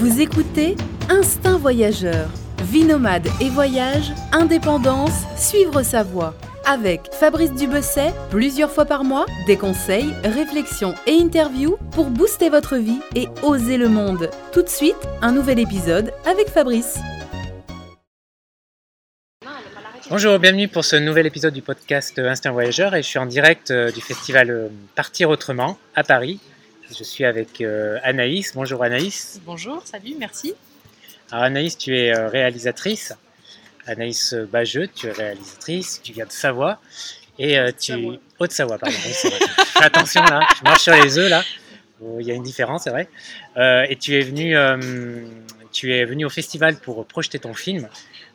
Vous écoutez Instinct Voyageur. Vie nomade et voyage, indépendance, suivre sa voie. Avec Fabrice Dubesset, plusieurs fois par mois, des conseils, réflexions et interviews pour booster votre vie et oser le monde. Tout de suite, un nouvel épisode avec Fabrice. Bonjour, bienvenue pour ce nouvel épisode du podcast Instinct Voyageur et je suis en direct euh, du festival euh, Partir Autrement à Paris. Je suis avec euh, Anaïs. Bonjour Anaïs. Bonjour, salut, merci. Alors Anaïs, tu es réalisatrice. Anaïs Bageux, tu es réalisatrice, tu viens de Savoie. Et tu... Haute-Savoie, pardon. Fais attention là, je marche sur les œufs là. Oh, il y a une différence, c'est vrai. et tu es venu, tu es venu au festival pour projeter ton film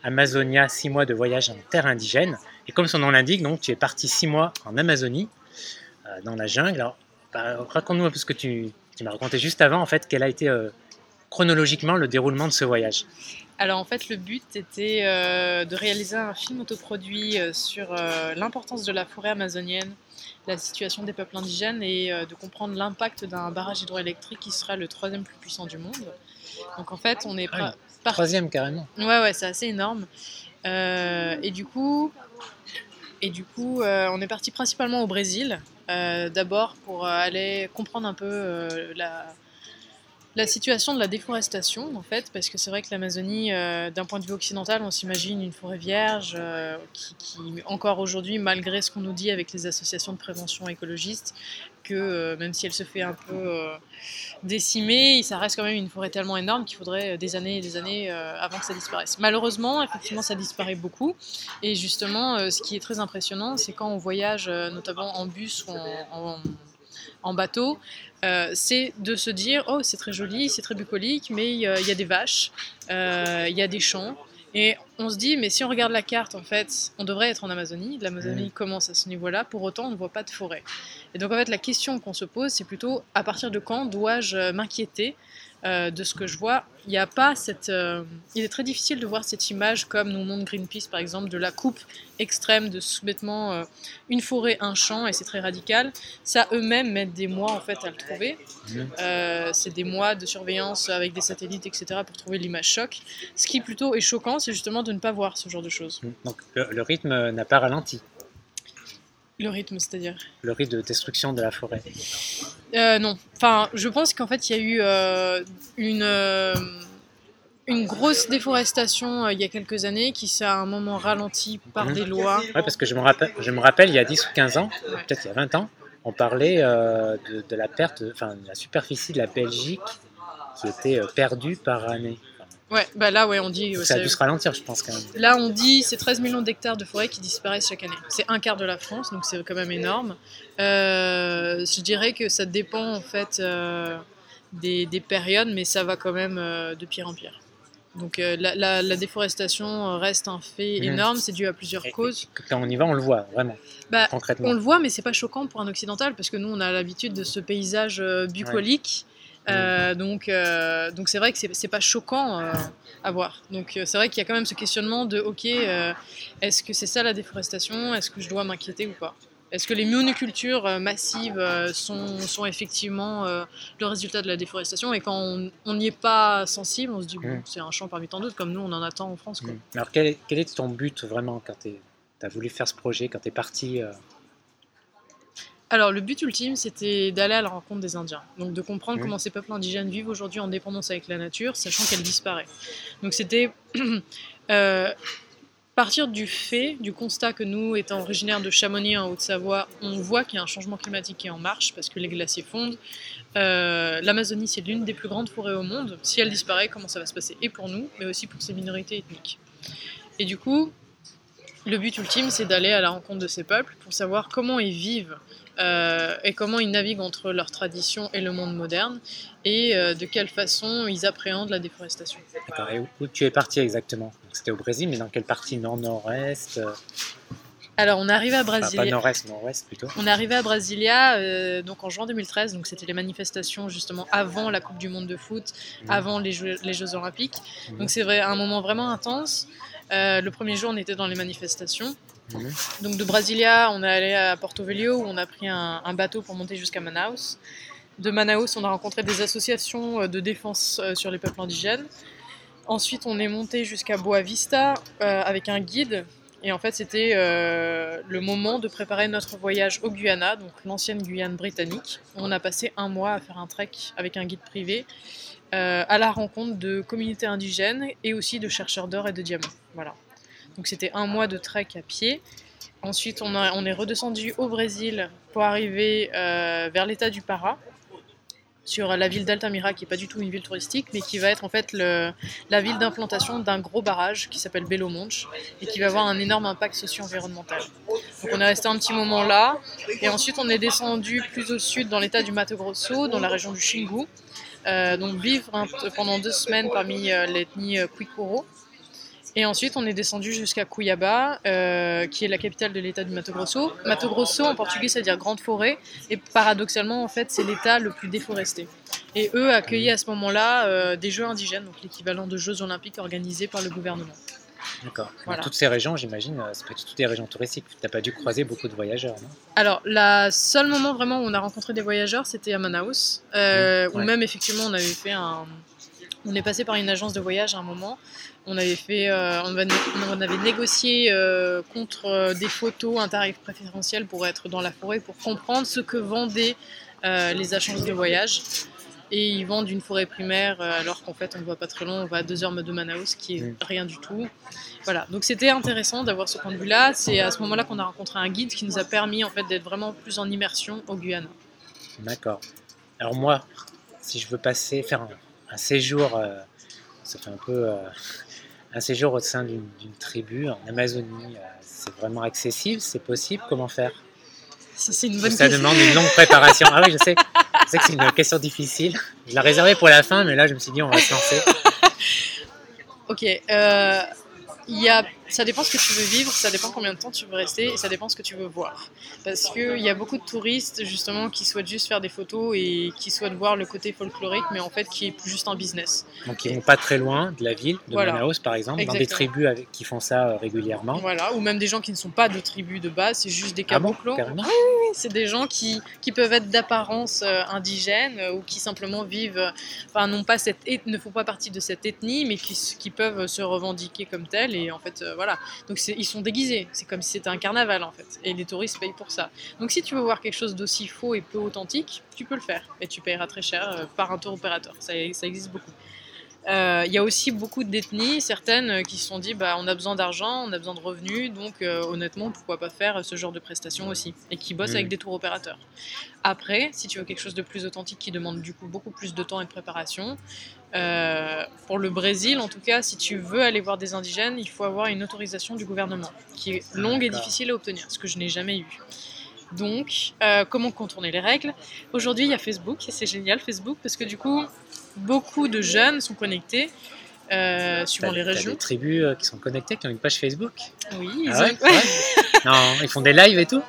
Amazonia, six mois de voyage en terre indigène. Et comme son nom l'indique, donc tu es parti six mois en Amazonie, euh, dans la jungle. Alors, bah, raconte-nous un peu ce que tu, m'as raconté juste avant, en fait, quel a été euh, chronologiquement le déroulement de ce voyage. Alors en fait, le but était euh, de réaliser un film autoproduit sur l'importance de la forêt amazonienne, la situation des peuples indigènes et de comprendre l'impact d'un barrage hydroélectrique qui sera le troisième plus puissant du monde. Donc en fait, on est ah Troisième carrément. Ouais, ouais, c'est assez énorme. Euh, et du coup, et du coup euh, on est parti principalement au Brésil. Euh, d'abord pour aller comprendre un peu la, la situation de la déforestation, en fait, parce que c'est vrai que l'Amazonie, d'un point de vue occidental, on s'imagine une forêt vierge qui, qui, encore aujourd'hui, malgré ce qu'on nous dit avec les associations de prévention écologistes, que euh, même si elle se fait un peu euh, décimer, ça reste quand même une forêt tellement énorme qu'il faudrait euh, des années et des années avant que ça disparaisse. Malheureusement, effectivement, ça disparaît beaucoup. Et justement, ce qui est très impressionnant, c'est quand on voyage, notamment en bus ou en, bateau, c'est de se dire oh c'est très joli, c'est très bucolique, mais il y, a des vaches, il y a des champs, et on se dit, mais si on regarde la carte, en fait, on devrait être en Amazonie. L'Amazonie commence à ce niveau-là. Pour autant, on ne voit pas de forêt. Et donc, en fait, la question qu'on se pose, c'est plutôt à partir de quand dois-je m'inquiéter euh, de ce que je vois, il n'y a pas cette. Euh, il est très difficile de voir cette image comme nous montre Greenpeace par exemple de la coupe extrême de sous-bêtement euh, une forêt, un champ et c'est très radical. Ça eux-mêmes mettent des mois en fait à le trouver. C'est des mois de surveillance avec des satellites etc pour trouver l'image choc. Ce qui plutôt est choquant, c'est justement de ne pas voir ce genre de choses. Donc le rythme n'a pas ralenti. Le rythme, c'est-à-dire Le rythme de destruction de la forêt. Euh, non. Enfin, je pense qu'en fait, il y a eu euh, une, euh, une grosse déforestation il y a quelques années qui s'est à un moment ralenti par mhm. des lois. Oui, parce que je me, rappelle, je me rappelle, il y a 10 ou 15 ans, peut-être il y a 20 ans, on parlait de, de, la perte, enfin, de la superficie de la Belgique qui était perdue par année. Ouais, bah là, ouais, on dit. Ça a dû se ralentir, je pense, quand même. Là, on dit c'est 13 millions d'hectares de forêt qui disparaissent chaque année. C'est un quart de la France, donc c'est quand même énorme. Euh, je dirais que ça dépend, en fait, euh, des, des, périodes, mais ça va quand même euh, de pire en pire. Donc la, la, déforestation reste un fait mhm. énorme, c'est dû à plusieurs causes. Quand on y va, on le voit vraiment, bah, concrètement. On le voit, mais c'est pas choquant pour un occidental, parce que nous, on a l'habitude de ce paysage bucolique. Euh, donc, euh, donc c'est vrai que c'est pas choquant euh, à voir. Donc c'est vrai qu'il y a quand même ce questionnement de ok, est-ce que c'est ça la déforestation? Est-ce que je dois m'inquiéter ou pas? Est-ce que les monocultures massives sont, sont, effectivement le résultat de la déforestation? Et quand on n'y est pas sensible, on se dit bon, mm. c'est un champ parmi tant d'autres, comme nous on en attend en France. Quoi. Mm. Alors quel est, quel est, ton but vraiment quand tu as voulu faire ce projet, quand tu es parti alors, le but ultime, c'était d'aller à la rencontre des Indiens. Donc, de comprendre comment ces peuples indigènes vivent aujourd'hui en dépendance avec la nature, sachant qu'elle disparaît. Donc, c'était euh, partir du fait, du constat que nous, étant originaires de Chamonix en Haute-Savoie, on voit qu'il y a un changement climatique qui est en marche parce que les glaciers fondent. Euh, L'Amazonie, c'est l'une des plus grandes forêts au monde. Si elle disparaît, comment ça va se passer? Et pour nous, mais aussi pour ces minorités ethniques. Et du coup, le but ultime, c'est d'aller à la rencontre de ces peuples pour savoir comment ils vivent euh, et comment ils naviguent entre leurs traditions et le monde moderne et euh, de quelle façon ils appréhendent la déforestation. D'accord. Et où, tu es parti exactement? C'était au Brésil, mais dans quelle partie? Nord-Nord-Est euh? alors, on est arrivé à Brasilia. pas nord-est, nord-ouest plutôt. On est arrivé à Brasilia donc en juin 2013, donc c'était les manifestations justement avant la Coupe du Monde de foot, mmh. avant les Jeux, les Jeux Olympiques. Mmh. Donc c'est vrai, un moment vraiment intense. Le premier jour, on était dans les manifestations. Donc de Brasilia, on est allé à Porto Velho où on a pris un, bateau pour monter jusqu'à Manaus. De Manaus, on a rencontré des associations euh, de défense euh, sur les peuples indigènes. Ensuite, on est monté jusqu'à Boa Vista euh, avec un guide. Et en fait, c'était euh, le moment de préparer notre voyage au Guyana, donc l'ancienne Guyane britannique. On a passé un mois à faire un trek avec un guide privé euh, à la rencontre de communautés indigènes et aussi de chercheurs d'or et de diamants. Voilà. Donc c'était un mois de trek à pied. Ensuite, on, a- on est redescendu au Brésil pour arriver euh, vers l'état du Pará, sur la ville d'Altamira, qui n'est pas du tout une ville touristique, mais qui va être en fait la ville d'implantation d'un gros barrage qui s'appelle Belo Monte et qui va avoir un énorme impact socio-environnemental. Donc on est resté un petit moment là, et ensuite on est descendu plus au sud dans l'état du Mato Grosso, dans la région du Xingu, euh, donc vivre pendant deux semaines parmi euh, l'ethnie euh, Kwikuro. Et ensuite, on est descendu jusqu'à Cuiabá, euh, qui est la capitale de l'état du Mato Grosso. Mato Grosso, en portugais, ça veut dire grande forêt. Et paradoxalement, en fait, c'est l'état le plus déforesté. Et eux accueillaient à ce moment-là euh, des Jeux indigènes, donc l'équivalent de Jeux olympiques organisés par le gouvernement. D'accord. Dans toutes ces régions, j'imagine, euh, c'est pas toutes des régions touristiques. T'as pas dû croiser beaucoup de voyageurs, non? Alors, le seul moment vraiment où on a rencontré des voyageurs, c'était à Manaus, euh, Mmh, où même effectivement on avait fait un. On est passé par une agence de voyage à un moment. On avait fait, euh, on avait, on avait négocié euh, contre des photos un tarif préférentiel pour être dans la forêt, pour comprendre ce que vendaient les agences de voyage. Et ils vendent une forêt primaire, euh, alors qu'en fait on ne va pas très loin, on va à deux heures de Manaus, qui est rien du tout. Voilà, donc c'était intéressant d'avoir ce point de vue-là. C'est à ce moment-là qu'on a rencontré un guide qui nous a permis en fait d'être vraiment plus en immersion au Guyana. D'accord. Alors moi, si je veux passer, faire un, un séjour, euh, ça fait un peu euh, un séjour au sein d'une tribu en Amazonie, euh, c'est vraiment accessible, c'est possible, comment faire? Ça une bonne demande une longue préparation. Ah oui, je sais, que c'est une question difficile. Je la réservais pour la fin, mais là je me suis dit on va se lancer. Ok, euh, il y a, ça dépend ce que tu veux vivre, ça dépend combien de temps tu veux rester et ça dépend ce que tu veux voir. Parce qu'il y a beaucoup de touristes justement qui souhaitent juste faire des photos et qui souhaitent voir le côté folklorique, mais en fait qui est plus juste un business. Donc ils vont pas très loin de la ville, de Voilà. Manaus par exemple, dans des Exactement. tribus avec- qui font ça euh, régulièrement. Voilà, ou même des gens qui ne sont pas de tribus de base, c'est juste des Ah bon, caboclos. Oui, c'est des gens qui, qui peuvent être d'apparence euh, indigène euh, ou qui simplement vivent, enfin, non pas cette ne font pas partie de cette ethnie, mais qui, qui peuvent se revendiquer comme tels. Et en fait, voilà. Donc ils sont déguisés. C'est comme si c'était un carnaval en fait. Et les touristes payent pour ça. Donc si tu veux voir quelque chose d'aussi faux et peu authentique, tu peux le faire. Et tu payeras très cher euh, par un tour opérateur. Ça, ça existe beaucoup. Euh, Il y a aussi beaucoup d'ethnies, certaines euh, qui se sont dit bah, on a besoin d'argent, on a besoin de revenus, donc euh, honnêtement, pourquoi pas faire ce genre de prestations aussi Et qui bossent avec des tours opérateurs. Après, si tu veux quelque chose de plus authentique qui demande du coup beaucoup plus de temps et de préparation, euh, pour le Brésil en tout cas, si tu veux aller voir des indigènes, il faut avoir une autorisation du gouvernement qui est longue et difficile à obtenir, ce que je n'ai jamais eu. Donc, euh, comment contourner les règles? Aujourd'hui, il y a Facebook et c'est génial Facebook parce que du coup, beaucoup de jeunes sont connectés euh, suivant les régions. des tribus euh, qui sont connectées, qui ont une page Facebook? Oui, ils, Ah ouais, ont... c'est vrai? Non, ils font des lives et tout?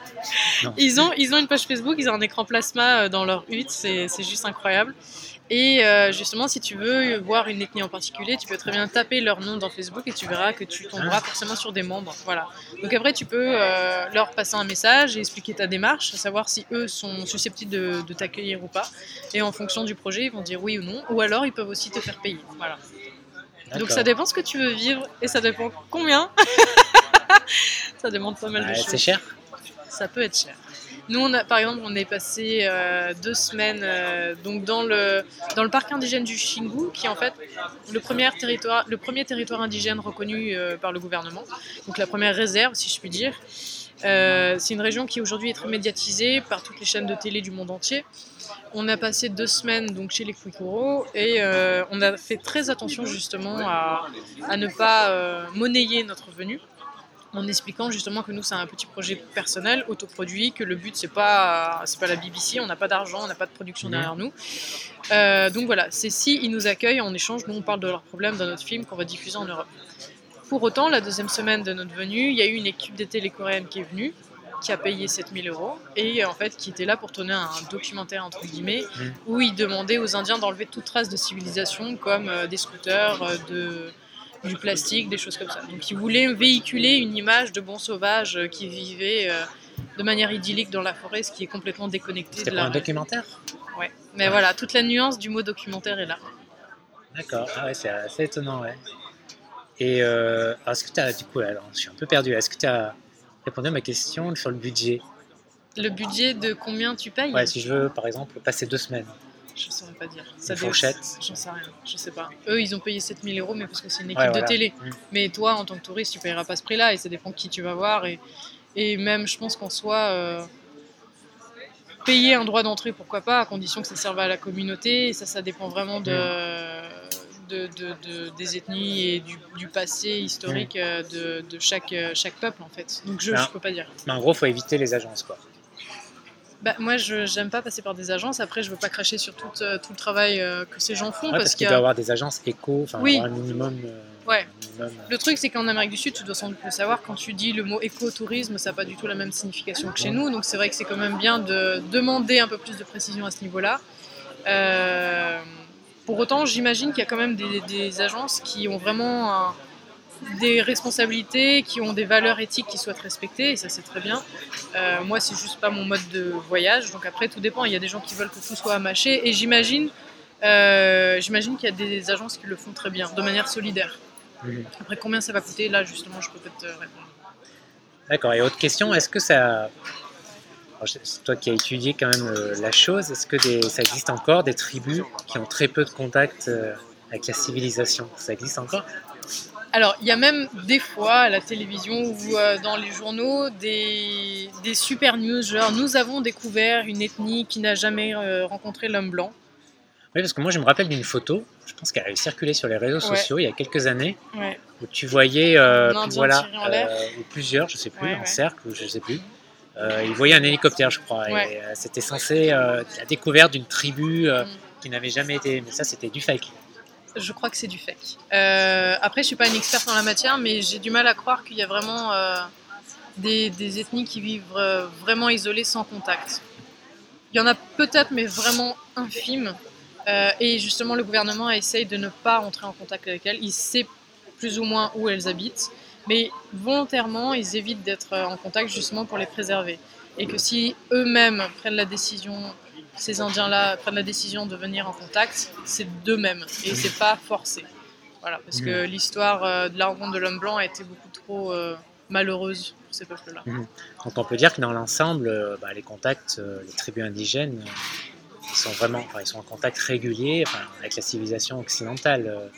Non. ils, ont, ils ont une page Facebook, ils ont un écran plasma dans leur hutte, c'est juste incroyable. Et euh, justement, si tu veux voir une ethnie en particulier, tu peux très bien taper leur nom dans Facebook et tu verras que tu tomberas forcément sur des membres. Voilà. Donc après, tu peux euh, leur passer un message et expliquer ta démarche, savoir si eux sont susceptibles de, de t'accueillir ou pas. Et en fonction du projet, ils vont dire oui ou non. Ou alors, ils peuvent aussi te faire payer. Voilà. Donc ça dépend ce que tu veux vivre et ça dépend combien. ça demande pas mal de Ouais, choses. c'est cher Ça peut être cher. Nous, par exemple, on est passé euh, deux semaines euh, donc dans, le, dans le parc indigène du Xingu, qui est en fait le premier territoire, le premier territoire indigène reconnu euh, par le gouvernement, donc la première réserve, si je puis dire. C'est une région qui aujourd'hui est très médiatisée par toutes les chaînes de télé du monde entier. On a passé deux semaines donc chez les Kwikuro et on a fait très attention justement à, à ne pas monnayer notre venue en expliquant justement que nous c'est un petit projet personnel, autoproduit, que le but c'est pas c'est pas la BBC, on n'a pas d'argent, on n'a pas de production Mhm. derrière nous. Euh, donc voilà, c'est si ils nous accueillent en échange, nous on parle de leurs problèmes dans notre film qu'on va diffuser en Europe. Pour autant, la deuxième semaine de notre venue, il y a eu une équipe de télé coréenne qui est venue, qui a payé 7000 euros et en fait qui était là pour tourner un documentaire entre guillemets Mhm. où ils demandaient aux Indiens d'enlever toute trace de civilisation comme euh, des scooters, euh, de du plastique, des choses comme ça. Donc ils voulaient véhiculer une image de bons sauvages euh, qui vivaient euh, de manière idyllique dans la forêt, ce qui est complètement déconnecté C'était pas la un documentaire ouais. Mais Ouais. voilà, toute la nuance du mot documentaire est là. D'accord, ah ouais, c'est assez étonnant, ouais. Et euh, est-ce que tu as, du coup, alors, je suis un peu perdu, est-ce que tu as répondu à ma question sur le budget? Le budget de combien tu payes? Ouais, si je veux, par exemple, passer deux semaines. Je saurais pas dire. Ça Une fourchette. J'en sais rien, je sais pas. Eux, ils ont payé 7000 euros, mais parce que c'est une équipe Ouais, de télé. Mm. Mais toi, en tant que touriste, tu payeras pas ce prix-là et ça dépend qui tu vas voir. Et, et même, je pense qu'en soi, euh, payer un droit d'entrée, pourquoi pas, à condition que ça serve à la communauté. Et ça, ça dépend vraiment de, de, de- de- des ethnies et du, du passé historique euh, de, chaque, euh, chaque peuple, en fait. Donc, je, je peux pas dire. Mais en gros, faut éviter les agences, quoi. Bah, moi, je j'aime pas passer par des agences. Après, je veux pas cracher sur tout, euh, tout le travail euh, que ces gens font. Ouais, parce parce qu'il doit y avoir des agences éco, enfin, Oui. un minimum. euh, Ouais. minimum, Le truc, c'est qu'en Amérique du Sud, tu dois sans doute le savoir, quand tu dis le mot écotourisme, ça n'a pas du tout la même signification que chez nous. Donc c'est vrai que c'est quand même bien de demander un peu plus de précision à ce niveau-là. Pour autant, j'imagine qu'il y a quand même des, des agences qui ont vraiment un- des responsabilités, qui ont des valeurs éthiques qui souhaitent respecter, et ça c'est très bien. Euh, moi, c'est juste pas mon mode de voyage, donc après tout dépend. Il y a des gens qui veulent que tout soit amaché, et j'imagine, euh, j'imagine qu'il y a des agences qui le font très bien, de manière solidaire. mhm. Après, combien ça va coûter? Là, justement, je peux peut-être te répondre. D'accord. Et autre question, est-ce que ça. C'est toi qui as étudié quand même euh, la chose, est-ce que des- ça existe encore des tribus qui ont très peu de contact euh, avec la civilisation? Ça existe encore? Alors, il y a même des fois à la télévision ou euh, dans les journaux des, des super news, genre nous avons découvert une ethnie qui n'a jamais euh, rencontré l'homme blanc. Oui, parce que moi je me rappelle d'une photo, je pense qu'elle avait circulé sur les réseaux Ouais. sociaux il y a quelques années, Ouais. où tu voyais euh, puis voilà, ou plusieurs, je sais plus, Ouais, en cercle, ou je sais plus. Ils voyaient un hélicoptère, je crois, et c'était censé la découverte d'une tribu Mm. qui n'avait jamais été. Mais ça, c'était du fake. Je crois que c'est du fake. Euh, après, je suis pas une experte en la matière, mais j'ai du mal à croire qu'il y a vraiment euh, des, ethnies qui vivent euh, vraiment isolées sans contact. Il y en a peut-être, mais vraiment infimes. Et justement, le gouvernement essaye de ne pas entrer en contact avec elles. Il sait plus ou moins où elles habitent, mais volontairement, ils évitent d'être en contact justement pour les préserver. Et que si eux-mêmes prennent la décision, ces Indiens-là prennent la décision de venir en contact, c'est d'eux-mêmes et c'est pas forcé. Voilà, parce que l'histoire euh, de la rencontre de l'homme blanc a été beaucoup trop euh, malheureuse pour ces peuples-là. Donc on peut dire que dans l'ensemble, euh, bah, les contacts, les tribus indigènes, ils sont vraiment, enfin, ils sont en contact régulier enfin, avec la civilisation occidentale.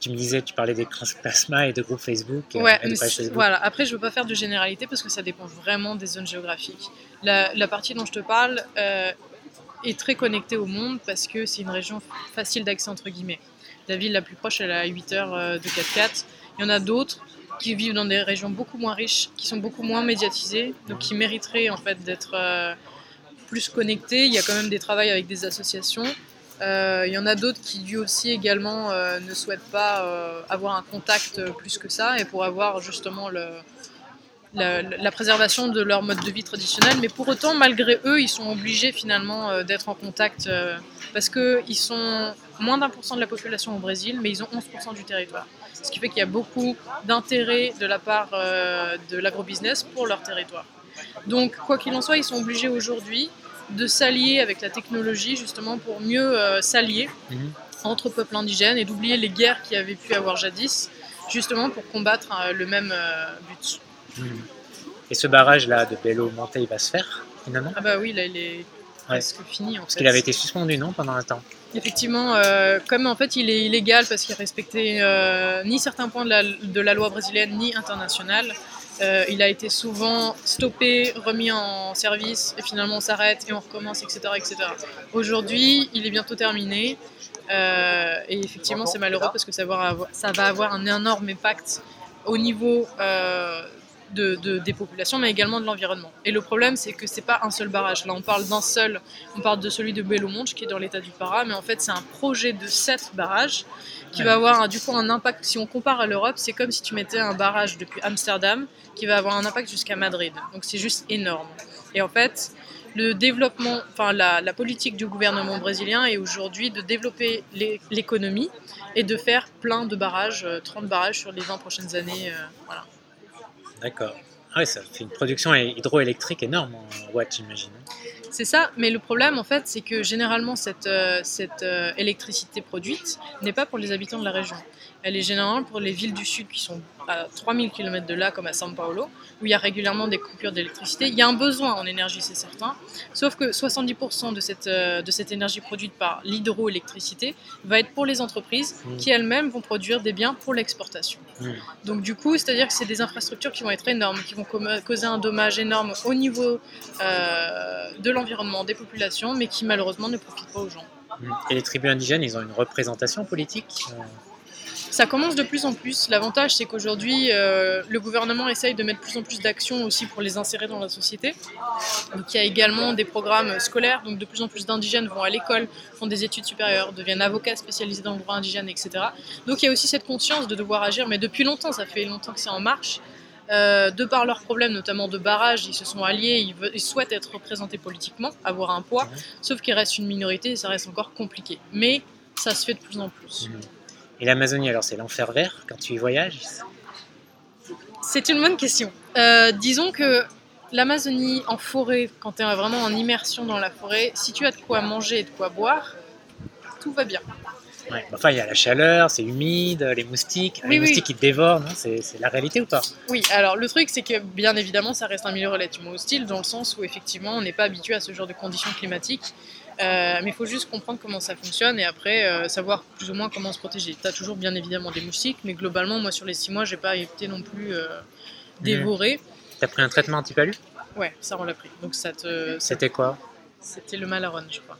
tu me disais, tu parlais des plasmas et de groupes Facebook. Ouais, mais Facebook. voilà. Après, je veux pas faire de généralité parce que ça dépend vraiment des zones géographiques. La, la partie dont je te parle euh, est très connectée au monde parce que c'est une région facile d'accès entre guillemets. La ville la plus proche, elle est à 8 heures euh, de 4x4. Il y en a d'autres qui vivent dans des régions beaucoup moins riches, qui sont beaucoup moins médiatisées, donc qui mériteraient en fait d'être euh, plus connectées. Il y a quand même des travails avec des associations. Euh, il y en a d'autres qui, lui aussi, également, ne souhaitent pas avoir un contact plus que ça et pour avoir justement le, la, la préservation de leur mode de vie traditionnel. Mais pour autant, malgré eux, ils sont obligés finalement euh, d'être en contact euh, parce qu'ils sont moins d'un pour cent de la population au Brésil, mais ils ont 11% du territoire. Ce qui fait qu'il y a beaucoup d'intérêt de la part euh, de l'agrobusiness pour leur territoire. Donc, quoi qu'il en soit, ils sont obligés aujourd'hui de s'allier avec la technologie justement pour mieux euh, s'allier Mhm. entre peuples indigènes et d'oublier les guerres qu'il y avait pu avoir jadis, justement pour combattre le même but. Et ce barrage-là de Belo Monte, il va se faire finalement Ah bah oui, là il est presque fini en Parce fait. qu'il avait été suspendu, non, pendant un temps Effectivement, euh, comme en fait il est illégal parce qu'il respectait euh, ni certains points de la, de la loi brésilienne ni internationale, euh, il a été souvent stoppé, remis en service et finalement on s'arrête et on recommence, etc. etc. Aujourd'hui, il est bientôt terminé euh, et effectivement c'est malheureux parce que ça va avoir, ça va avoir un énorme impact au niveau euh, de, de- des populations mais également de l'environnement. Et le problème c'est que c'est pas un seul barrage. Là on parle d'un seul, on parle de celui de Belo Monte qui est dans l'état du Pará, mais en fait c'est un projet de sept barrages qui va avoir du coup un impact. Si on compare à l'Europe, c'est comme si tu mettais un barrage depuis Amsterdam qui va avoir un impact jusqu'à Madrid. Donc c'est juste énorme. Et en fait, le développement, enfin la, la politique du gouvernement brésilien est aujourd'hui de développer l'é- l'économie et de faire plein de barrages, euh, 30 barrages sur les 20 prochaines années. euh, voilà. D'accord. Ah ouais, ça fait une production hydroélectrique énorme en watts, j'imagine. C'est ça, mais le problème en fait, c'est que généralement cette, euh, cette euh, électricité produite n'est pas pour les habitants de la région. Elle est généralement pour les villes du sud qui sont à 3000 km de là, comme à São Paulo, où il y a régulièrement des coupures d'électricité. Il y a un besoin en énergie, c'est certain, sauf que 70% de cette, euh, de cette énergie produite par l'hydroélectricité va être pour les entreprises Mm. qui elles-mêmes vont produire des biens pour l'exportation. Mm. Donc du coup, c'est-à-dire que c'est des infrastructures qui vont être énormes, qui vont causer un dommage énorme au niveau euh, de l'environnement, des populations, mais qui malheureusement ne profitent pas aux gens. Mm. Et les tribus indigènes, ils ont une représentation politique euh, Ça commence de plus en plus. L'avantage, c'est qu'aujourd'hui, euh, le gouvernement essaye de mettre plus en plus d'actions aussi pour les insérer dans la société. Donc, il y a également des programmes scolaires. Donc, de plus en plus d'indigènes vont à l'école, font des études supérieures, deviennent avocats spécialisés dans le droit indigène, etc. Donc, il y a aussi cette conscience de devoir agir. Mais depuis longtemps, ça fait longtemps que c'est en marche. Euh, de par leurs problèmes, notamment de barrage, ils se sont alliés, ils, veulent- ils souhaitent être représentés politiquement, avoir un poids, sauf qu'il reste une minorité et ça reste encore compliqué. Mais ça se fait de plus en plus. mm. Et l'Amazonie, alors c'est l'enfer vert quand tu y voyages? C'est une bonne question. Euh, disons que l'Amazonie en forêt, quand tu es vraiment en immersion dans la forêt, si tu as de quoi manger et de quoi boire, tout va bien. Ouais. bah, Enfin, il y a la chaleur, c'est humide, les moustiques, Oui, les oui. moustiques qui te dévorent, c'est la réalité ou pas? Oui, alors le truc c'est que bien évidemment ça reste un milieu relativement hostile dans le sens où effectivement on n'est pas habitué à ce genre de conditions climatiques. Euh, mais il faut juste comprendre comment ça fonctionne et après euh, savoir plus ou moins comment se protéger. Tu as toujours bien évidemment des moustiques, mais globalement moi sur les six mois j'ai pas été non plus euh, dévorée. T'as pris un traitement antipalu? Ouais, ça on l'a pris. Donc ça te, C'était quoi? C'était le Malaron, je crois.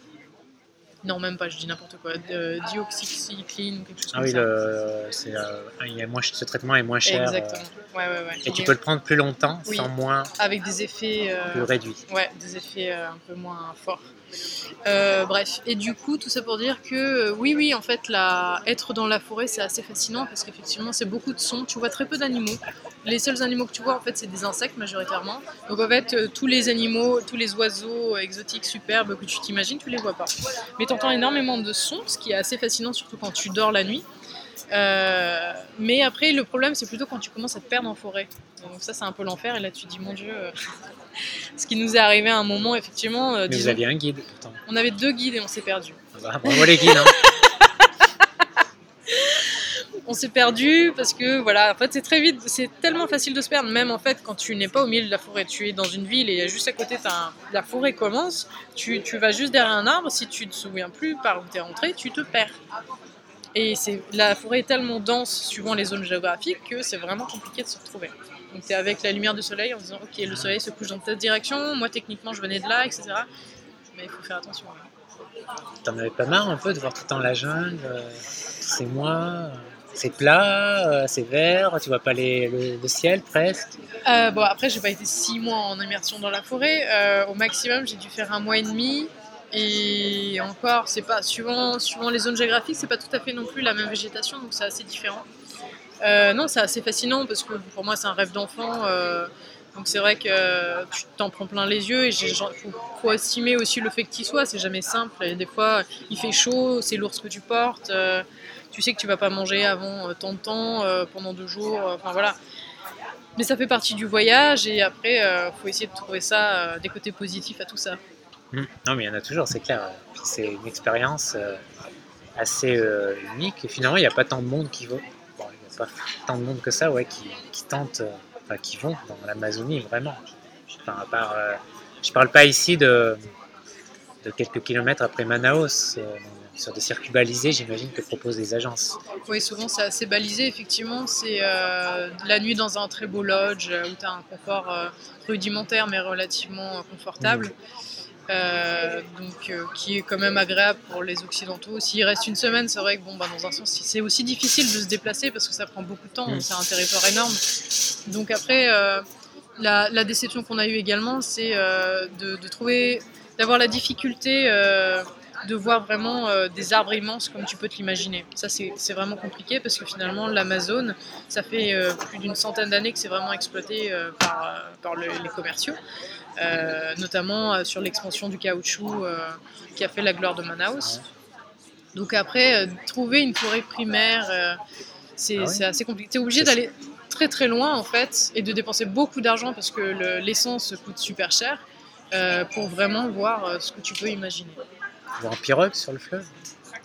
Non, même pas, je dis n'importe quoi. Dioxycycline quelque chose Ah comme oui, ça. le, c'est, euh, il y a moins, ce traitement est moins cher. euh, Exactement. Ouais, ouais, ouais. et tu peux le prendre plus longtemps, Oui. sans moins, Avec des effets. plus réduit. Ouais, des effets un peu moins forts. Euh, bref, et du coup, tout ça pour dire que euh, oui, oui, en fait, être dans la forêt, c'est assez fascinant parce qu'effectivement, c'est beaucoup de sons. Tu vois très peu d'animaux. Les seuls animaux que tu vois, en fait, c'est des insectes majoritairement. Donc, en fait, euh, tous les animaux, tous les oiseaux exotiques superbes que tu t'imagines, tu les vois pas. Mais tu entends énormément de sons, ce qui est assez fascinant, surtout quand tu dors la nuit. Mais après, le problème, c'est plutôt quand tu commences à te perdre en forêt. Donc, ça, c'est un peu l'enfer. Et là, tu te dis, mon Dieu. Ce qui nous est arrivé à un moment, effectivement, euh, Mais vous aviez un guide pourtant. on avait deux guides et on s'est perdu. Ah, bravo les guides. hein. On s'est perdu parce que voilà, en fait c'est très vite, c'est tellement facile de se perdre, même en fait quand tu n'es pas au milieu de la forêt, tu es dans une ville et juste à côté un- la forêt commence, tu, tu vas juste derrière un arbre, si tu te souviens plus par où tu es rentré, tu te perds. Et c'est la forêt est tellement dense suivant les zones géographiques que c'est vraiment compliqué de se retrouver. Donc tu es avec la lumière du soleil en disant ok le soleil se couche dans telle direction, moi techniquement je venais de là, etc. Mais il faut faire attention. T'en avais pas marre un peu de voir tout le temps la jungle, euh, tous ces mois, euh, c'est plat, euh, c'est vert, tu vois pas les, le, le ciel presque? Euh, bon, après, j'ai pas été six mois en immersion dans la forêt. Au maximum, j'ai dû faire un mois et demi. Et encore, c'est pas suivant, suivant les zones géographiques, c'est pas tout à fait non plus la même végétation, donc c'est assez différent. Euh, non, c'est assez fascinant parce que pour moi, c'est un rêve d'enfant. euh, donc c'est vrai que tu t'en prends plein les yeux et il faut, estimer aussi le fait que tu sois. C'est jamais simple. Et des fois, il fait chaud, c'est lourd ce que tu portes. euh, tu sais que tu vas pas manger avant tant de temps, pendant deux jours. Enfin voilà. Mais ça fait partie du voyage et après, il faut essayer de trouver ça, des côtés positifs à tout ça. Hmm. Non mais il y en a toujours, c'est clair. C'est une expérience assez unique. Et finalement, il n'y a pas tant de monde qui va. Pas tant de monde que ça, ouais, qui, qui tentent, euh, enfin qui vont dans l'Amazonie vraiment. Enfin, à part, euh, je parle pas ici de, de quelques kilomètres après Manaus. euh, sur des circuits balisés, j'imagine que proposent des agences. Oui, souvent c'est assez balisé, effectivement. C'est euh, la nuit dans un très beau lodge où tu as un confort euh, rudimentaire mais relativement confortable. Euh, donc, euh, qui est quand même agréable pour les Occidentaux. S'il reste une semaine, c'est vrai que bon, bah, dans un sens, c'est aussi difficile de se déplacer parce que ça prend beaucoup de temps. Mm. C'est un territoire énorme. Donc après, euh, la, la déception qu'on a eue également, c'est de, de trouver, d'avoir la difficulté de voir vraiment euh, des arbres immenses comme tu peux te l'imaginer. Ça, c'est vraiment compliqué parce que finalement, l'Amazone, ça fait euh, plus d'une centaine d'années que c'est vraiment exploité euh, par, par le- les commerciaux, notamment sur l'expansion du caoutchouc qui a fait la gloire de Manaus. Donc après, trouver une forêt primaire, c'est Ah oui c'est assez compliqué. Tu es obligé d'aller très très loin en fait et de dépenser beaucoup d'argent parce que le- l'essence coûte super cher. euh, pour vraiment voir euh, ce que tu peux imaginer. Ou en pirogue sur le fleuve.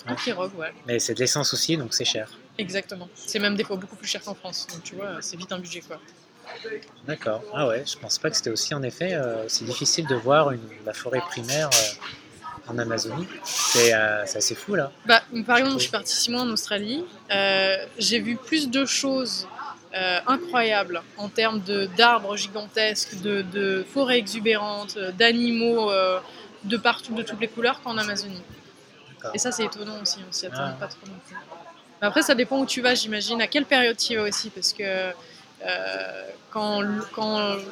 Un pirogue, ouais, Mais c'est de l'essence aussi, donc c'est cher. exactement. C'est même des fois beaucoup plus cher qu'en France. Donc tu vois, c'est vite un budget quoi. D'accord. Ah ouais, je pense pas que c'était aussi en effet euh, aussi difficile de voir une, la forêt primaire euh, en Amazonie. C'est euh, c'est assez fou là. Bah, par exemple, je suis partie six mois en Australie. Euh, j'ai vu plus de choses euh, incroyables en termes d'arbres gigantesques, de, de forêts exubérantes, d'animaux euh, de partout, de toutes les couleurs qu'en Amazonie. Et ça, c'est étonnant aussi, on s'y attend Ah. pas trop non plus. Mais après, ça dépend où tu vas, j'imagine, à quelle période tu y vas aussi, parce que euh, quand,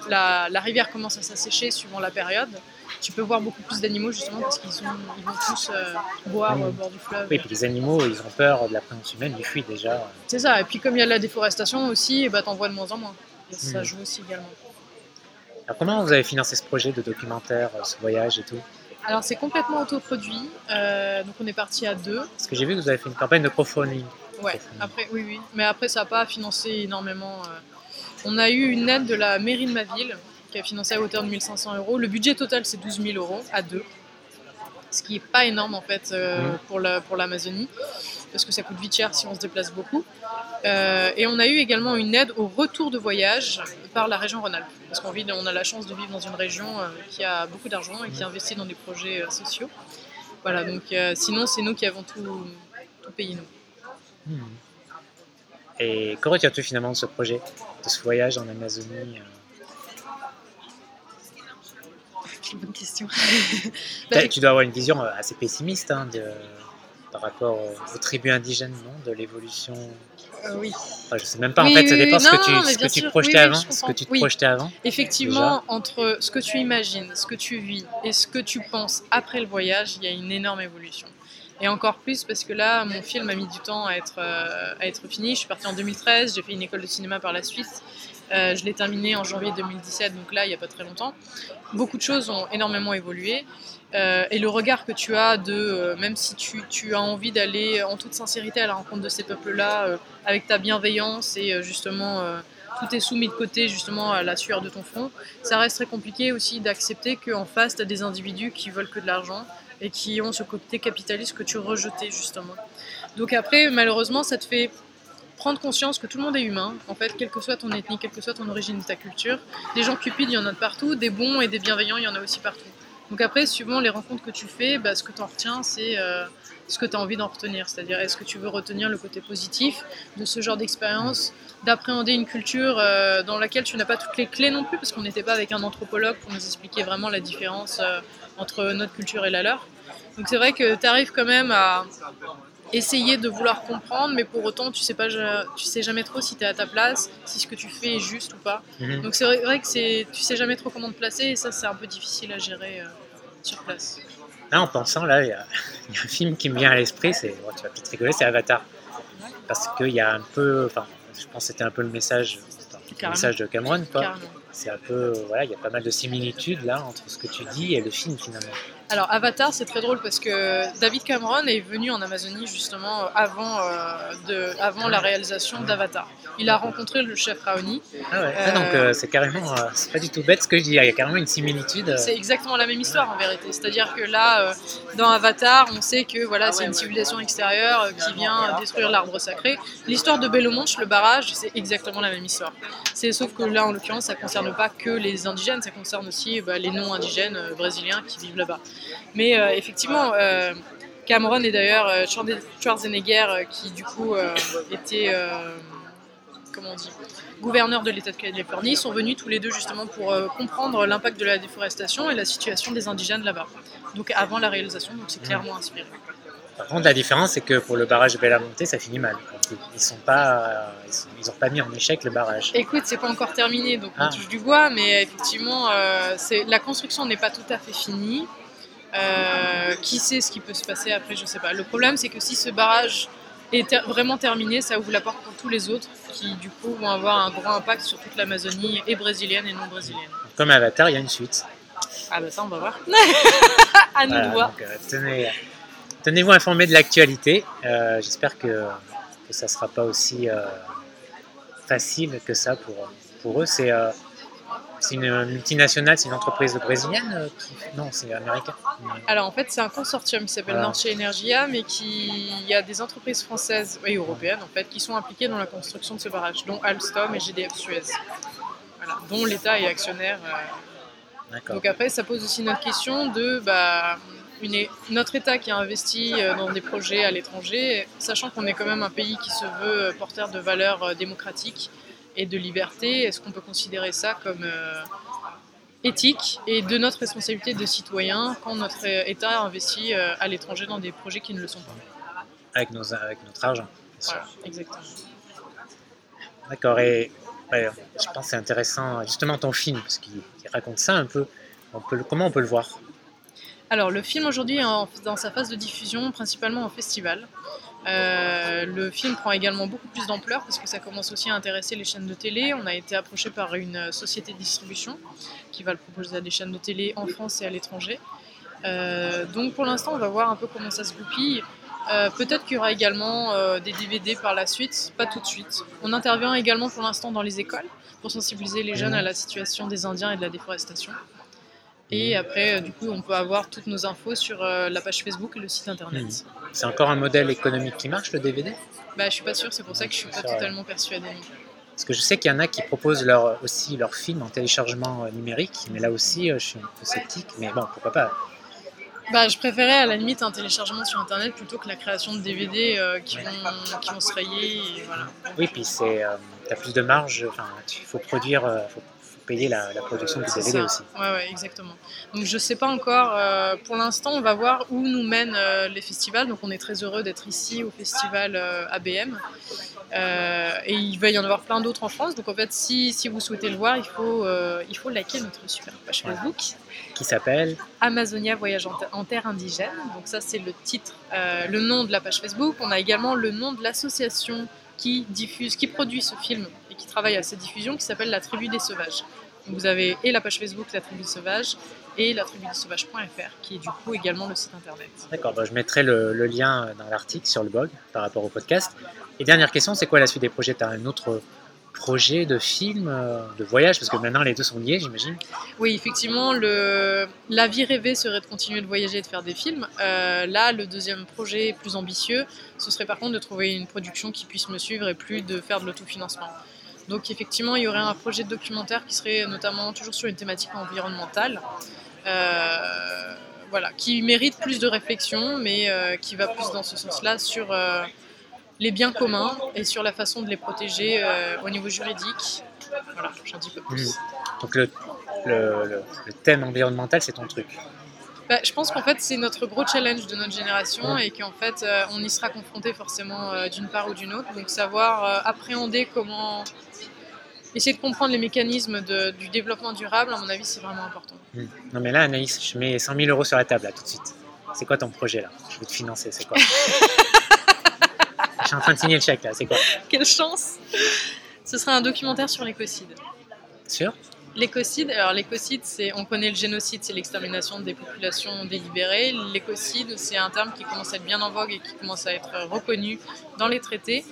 la, la rivière commence à s'assécher, suivant la période, tu peux voir beaucoup plus d'animaux justement parce qu'ils ils vont tous euh, boire au bord du fleuve. Oui, puis les animaux, ils ont peur de la présence humaine, ils fuient déjà. C'est ça, et puis comme il y a de la déforestation aussi, et bah, t'en vois de moins en moins. Et ça Mm. joue aussi également. Alors comment vous avez financé ce projet de documentaire, euh, ce voyage et tout? Alors c'est complètement autoproduit, euh, donc on est parti à deux. Parce que j'ai vu que vous avez fait une campagne de crowdfunding. Ouais, après, oui, oui. Mais après, ça n'a pas financé énormément. euh. On a eu une aide de la mairie de ma ville qui a financé à hauteur de 1500 euros. Le budget total, c'est 12 000 euros à deux. Ce qui n'est pas énorme en fait euh, pour la- pour l'Amazonie, parce que ça coûte vite cher si on se déplace beaucoup. Euh, et on a eu également une aide au retour de voyage par la région Rhône-Alpes. Parce qu'on vit, on a la chance de vivre dans une région euh, qui a beaucoup d'argent et qui investit dans des projets euh, sociaux. Voilà, donc euh, sinon, c'est nous qui avons tout, tout payé, nous. Hmm. Et comment tu as finalement ce projet, de ce voyage en Amazonie Quelle bonne question. Bah, Tu dois avoir une vision assez pessimiste hein, de, par rapport aux, aux tribus indigènes, non De l'évolution? euh, oui. Enfin, je sais même pas, Oui, en fait, ça dépend oui, ce que tu, mais ce que bien tu sûr. projetais Oui, oui, avant. ce que tu te projetais avant. Effectivement, entre ce que tu imagines, ce que tu vis et ce que tu penses après le voyage, il y a une énorme évolution. Et encore plus parce que là, mon film a mis du temps à être, euh, à être fini. Je suis partie en 2013, j'ai fait une école de cinéma par la suite. Euh, je l'ai terminé en janvier 2017, donc là, il n'y a pas très longtemps. Beaucoup de choses ont énormément évolué. Euh, et le regard que tu as de, euh, même si tu, as envie d'aller en toute sincérité à la rencontre de ces peuples-là, euh, avec ta bienveillance et justement tout est soumis de côté justement à la sueur de ton front, ça reste très compliqué aussi d'accepter qu'en face, tu as des individus qui veulent que de l'argent et qui ont ce côté capitaliste que tu rejetais justement. Donc après, malheureusement, ça te fait prendre conscience que tout le monde est humain, en fait, quelle que soit ton ethnie, quelle que soit ton origine ta culture. Des gens cupides, il y en a de partout, des bons et des bienveillants, il y en a aussi partout. Donc après, suivant les rencontres que tu fais, bah, ce que tu en retiens, c'est euh, ce que tu as envie d'en retenir. C'est-à-dire, est-ce que tu veux retenir le côté positif de ce genre d'expérience, d'appréhender une culture euh, dans laquelle tu n'as pas toutes les clés non plus, parce qu'on n'était pas avec un anthropologue pour nous expliquer vraiment la différence euh, entre notre culture et la leur. Donc c'est vrai que tu arrives quand même à essayer de vouloir comprendre, mais pour autant, tu sais, pas, tu sais jamais trop si tu es à ta place, si ce que tu fais est juste ou pas. Mhm. Donc c'est vrai que c'est, tu sais jamais trop comment te placer, et ça, c'est un peu difficile à gérer sur place. Là, en pensant, là, il y, a il y a un film qui me vient à l'esprit, c'est, bon, tu vas peut-être rigoler, c'est Avatar. Parce qu'il y a un peu, enfin, je pense que c'était un peu le message, le message de Cameron, quoi. C'est un peu, voilà, il y a pas mal de similitudes là entre ce que tu dis et le film finalement. Alors Avatar, c'est très drôle parce que David Cameron est venu en Amazonie justement avant, euh, de, avant la réalisation d'Avatar. Il a rencontré le chef Raoni. Ah ouais. Euh, Ah, donc euh, c'est carrément, euh, c'est pas du tout bête ce que je dis. Il y a carrément une similitude. euh. C'est exactement la même histoire en vérité. C'est-à-dire que là, euh, dans Avatar, on sait que voilà, c'est une civilisation extérieure euh, qui vient détruire l'arbre sacré. L'histoire de Belo Monte, le barrage, c'est exactement la même histoire. C'est sauf que là, en l'occurrence, ça concerne pas que les indigènes, ça concerne aussi bah, les non-indigènes euh, brésiliens qui vivent là-bas. Mais euh, effectivement, euh, Cameron et d'ailleurs euh, Schwarze- Schwarzenegger, qui du coup était, comment on dit, gouverneur de l'État de Californie, sont venus tous les deux justement pour comprendre l'impact de la déforestation et la situation des indigènes là-bas. Donc avant la réalisation, donc c'est clairement inspiré. Par contre, la différence c'est que pour le barrage de Belamonte, ça finit mal. Ils sont pas, ils, sont- ils ont pas mis en échec le barrage. Écoute, c'est pas encore terminé, donc on Ah. touche du bois, mais effectivement, euh, la construction n'est pas tout à fait finie. Euh, qui sait ce qui peut se passer après, je sais pas. Le problème, c'est que si ce barrage est ter- vraiment terminé, ça ouvre la porte pour tous les autres, qui du coup vont avoir un gros impact sur toute l'Amazonie, et brésilienne et non brésilienne. Comme Avatar, il y a une suite. Ah bah ça, on va voir. à nous Voilà, de voir. donc, euh, tenez, tenez-vous informés de l'actualité. Euh, j'espère que, que ça sera pas aussi euh, facile que ça pour, pour eux. C'est, euh, C'est une multinationale, c'est une entreprise brésilienne euh, qui... Non, c'est américain. Mais- Alors en fait, c'est un consortium qui s'appelle Voilà. Norce Energia, mais qui il y a des entreprises françaises et européennes en fait qui sont impliquées dans la construction de ce barrage, dont Alstom et GDF Suez. Voilà, dont l'État est actionnaire. euh. D'accord. Donc après, ça pose aussi notre question de bah, une- notre État qui a investi euh, dans des projets à l'étranger, sachant qu'on est quand même un pays qui se veut euh, porteur de valeurs euh, démocratiques et de liberté, est-ce qu'on peut considérer ça comme euh, éthique et de notre responsabilité de citoyen quand notre euh, État investit euh, à l'étranger dans des projets qui ne le sont pas? Avec, nos, avec notre argent. bien sûr. Voilà, exactement. D'accord. Et ouais, je pense que c'est intéressant, justement, ton film, parce qu'il il raconte ça un peu. On peut, le- comment on peut le voir? Alors, le film aujourd'hui est en- dans sa phase de diffusion, principalement en festival. Euh, le film prend également beaucoup plus d'ampleur parce que ça commence aussi à intéresser les chaînes de télé. On a été approché par une euh, société de distribution qui va le proposer à des chaînes de télé en France et à l'étranger. Euh, donc pour l'instant, on va voir un peu comment ça se goupille. Euh, Peut-être qu'il y aura également des DVD par la suite, pas tout de suite. On intervient également pour l'instant dans les écoles pour sensibiliser les jeunes à la situation des Indiens et de la déforestation. Et après, euh, du coup, on peut avoir toutes nos infos sur euh, la page Facebook et le site internet. Mhm. C'est encore un modèle économique qui marche, le DVD Bah, je suis pas sûre, c'est pour ça que je suis pas totalement persuadée. Parce que je sais qu'il y en a qui proposent leur, aussi leurs films en téléchargement euh, numérique, mais là aussi, je suis un peu sceptique. Mais bon, pourquoi pas Bah, je préférais à la limite un téléchargement sur internet plutôt que la création de DVD euh, qui, vont, qui vont se rayer. Et voilà. Oui, puis c'est, euh, t'as plus de marge. Il faut produire, euh, faut payer la, la production du DVD ça. aussi. Ouais, exactement. Donc je sais pas encore. euh, pour l'instant, on va voir où nous mènent euh, les festivals. Donc on est très heureux d'être ici au festival euh, ABM. Et il va y en avoir plein d'autres en France. Donc en fait, si, si vous souhaitez le voir, il faut, il faut liker notre super page Voilà. Facebook. Qui s'appelle Amazonia Voyage en, en terre indigène. Donc ça c'est le titre, le nom de la page Facebook. On a également le nom de l'association qui diffuse, qui produit ce film et qui travaille à sa diffusion, qui s'appelle La Tribu des Sauvages. Donc vous avez et la page Facebook La Tribu des Sauvages et la tribu des sauvages.fr qui est du coup également le site internet. D'accord, bah, je mettrai le, le lien dans l'article sur le blog par rapport au podcast. Et dernière question, c'est quoi la suite des projets? Tu as un autre projet de film, euh, de voyage? Parce que maintenant les deux sont liés, j'imagine. Oui, effectivement, le... la vie rêvée serait de continuer de voyager et de faire des films. Euh, là, le deuxième projet plus ambitieux, ce serait par contre de trouver une production qui puisse me suivre et plus de faire de l'autofinancement. Donc effectivement, il y aurait un projet de documentaire qui serait notamment toujours sur une thématique environnementale, euh, voilà, qui mérite plus de réflexion, mais euh, qui va plus dans ce sens-là sur euh, les biens communs et sur la façon de les protéger au niveau juridique. Voilà, j'en dis pas plus. Donc le, le, le- le thème environnemental, c'est ton truc. Bah, je pense qu'en fait c'est notre gros challenge de notre génération et qu'en fait on y sera confronté forcément d'une part ou d'une autre. Donc savoir appréhender comment essayer de comprendre les mécanismes de- du développement durable, à mon avis c'est vraiment important. Mhm. Non mais là, Anaïs, je mets 100 000 euros sur la table là tout de suite. C'est quoi ton projet là? Je veux te financer, c'est quoi? Je suis en train de signer le chèque là, c'est quoi? Quelle chance Ce sera un documentaire sur l'écocide. Sûr L'écocide, alors l'écocide, c'est, on connaît le génocide, c'est l'extermination des populations délibérées. L'écocide, c'est un terme qui commence à être bien en vogue et qui commence à être reconnu dans les traités.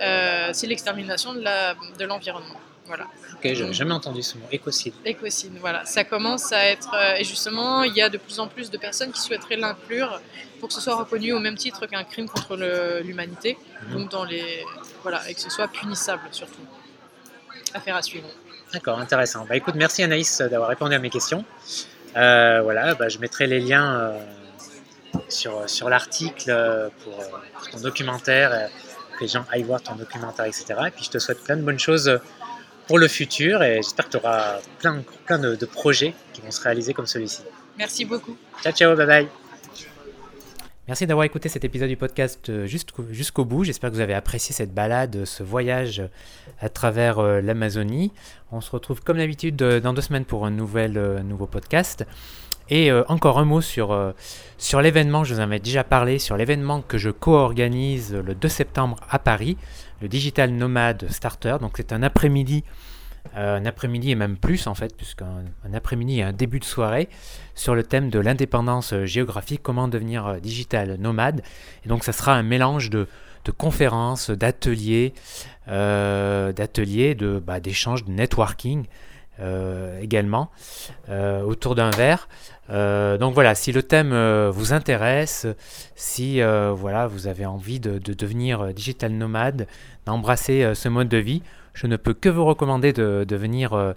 Euh, c'est l'extermination de l'environnement. Voilà. Ok, j'avais jamais entendu ce mot, écocide. L'écocide, voilà. Ça commence à être, euh, et justement, il y a de plus en plus de personnes qui souhaiteraient l'inclure pour que ce soit reconnu au même titre qu'un crime contre l'humanité. Mhm. Donc dans les, voilà, et que ce soit punissable surtout. Affaire à suivre. D'accord, intéressant. Bah écoute, merci Anaïs d'avoir répondu à mes questions. Euh, voilà, bah, je mettrai les liens euh, sur, sur l'article euh, pour, pour ton documentaire, que les gens aillent voir ton documentaire, etc. Et puis je te souhaite plein de bonnes choses pour le futur et j'espère que tu auras plein, plein de, de projets qui vont se réaliser comme celui-ci. Merci beaucoup. Ciao, ciao, bye bye. Merci d'avoir écouté cet épisode du podcast euh, jusqu'au jusqu'au bout. J'espère que vous avez apprécié cette balade, ce voyage à travers euh, l'Amazonie. On se retrouve comme d'habitude euh, dans deux semaines pour un nouvel, euh, nouveau podcast. Et euh, encore un mot sur, euh, sur l'événement, je vous en avais déjà parlé, sur l'événement que je co-organise le 2 septembre à Paris, le Digital Nomad Starter. Donc c'est un après-midi, euh, un après-midi et même plus en fait, puisqu'un un après-midi et un début de soirée sur le thème de l'indépendance géographique, comment devenir euh, digital nomade. Et donc ça sera un mélange de, de conférences, d'ateliers, euh, d'ateliers, de, bah, d'échanges, de networking. Également autour d'un verre. donc voilà, si le thème vous intéresse, si voilà, vous avez envie de, devenir digital nomade, d'embrasser ce mode de vie, je ne peux que vous recommander de, venir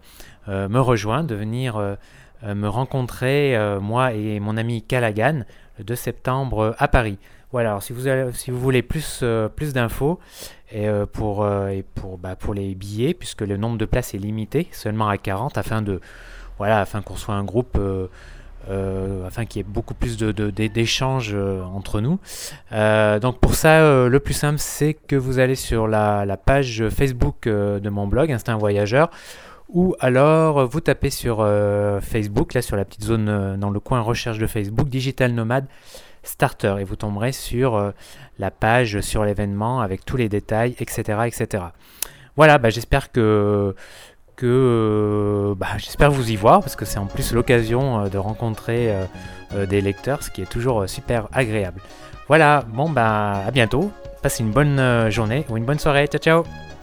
me rejoindre, de venir me rencontrer, moi et mon ami Callaghan, le 2 septembre à Paris. Voilà, alors si vous, si vous voulez plus, euh, d'infos euh, pour, euh, bah, pour les billets, puisque le nombre de places est limité, seulement à 40, afin de voilà, afin qu'on soit un groupe, afin qu'il y ait beaucoup plus d'échanges de, entre nous. donc pour ça, le plus simple, c'est que vous allez sur la, la page Facebook de mon blog, Instinct Voyageur, ou alors vous tapez sur Facebook, là sur la petite zone dans le coin recherche de Facebook, Digital Nomade starter et vous tomberez sur euh, la page sur l'événement avec tous les détails, etc. etc. Voilà, bah, j'espère que, que euh, bah, j'espère vous y voir parce que c'est en plus l'occasion euh, de rencontrer des lecteurs, ce qui est toujours super agréable. Voilà, bon bah à bientôt, passez une bonne journée ou une bonne soirée, ciao ciao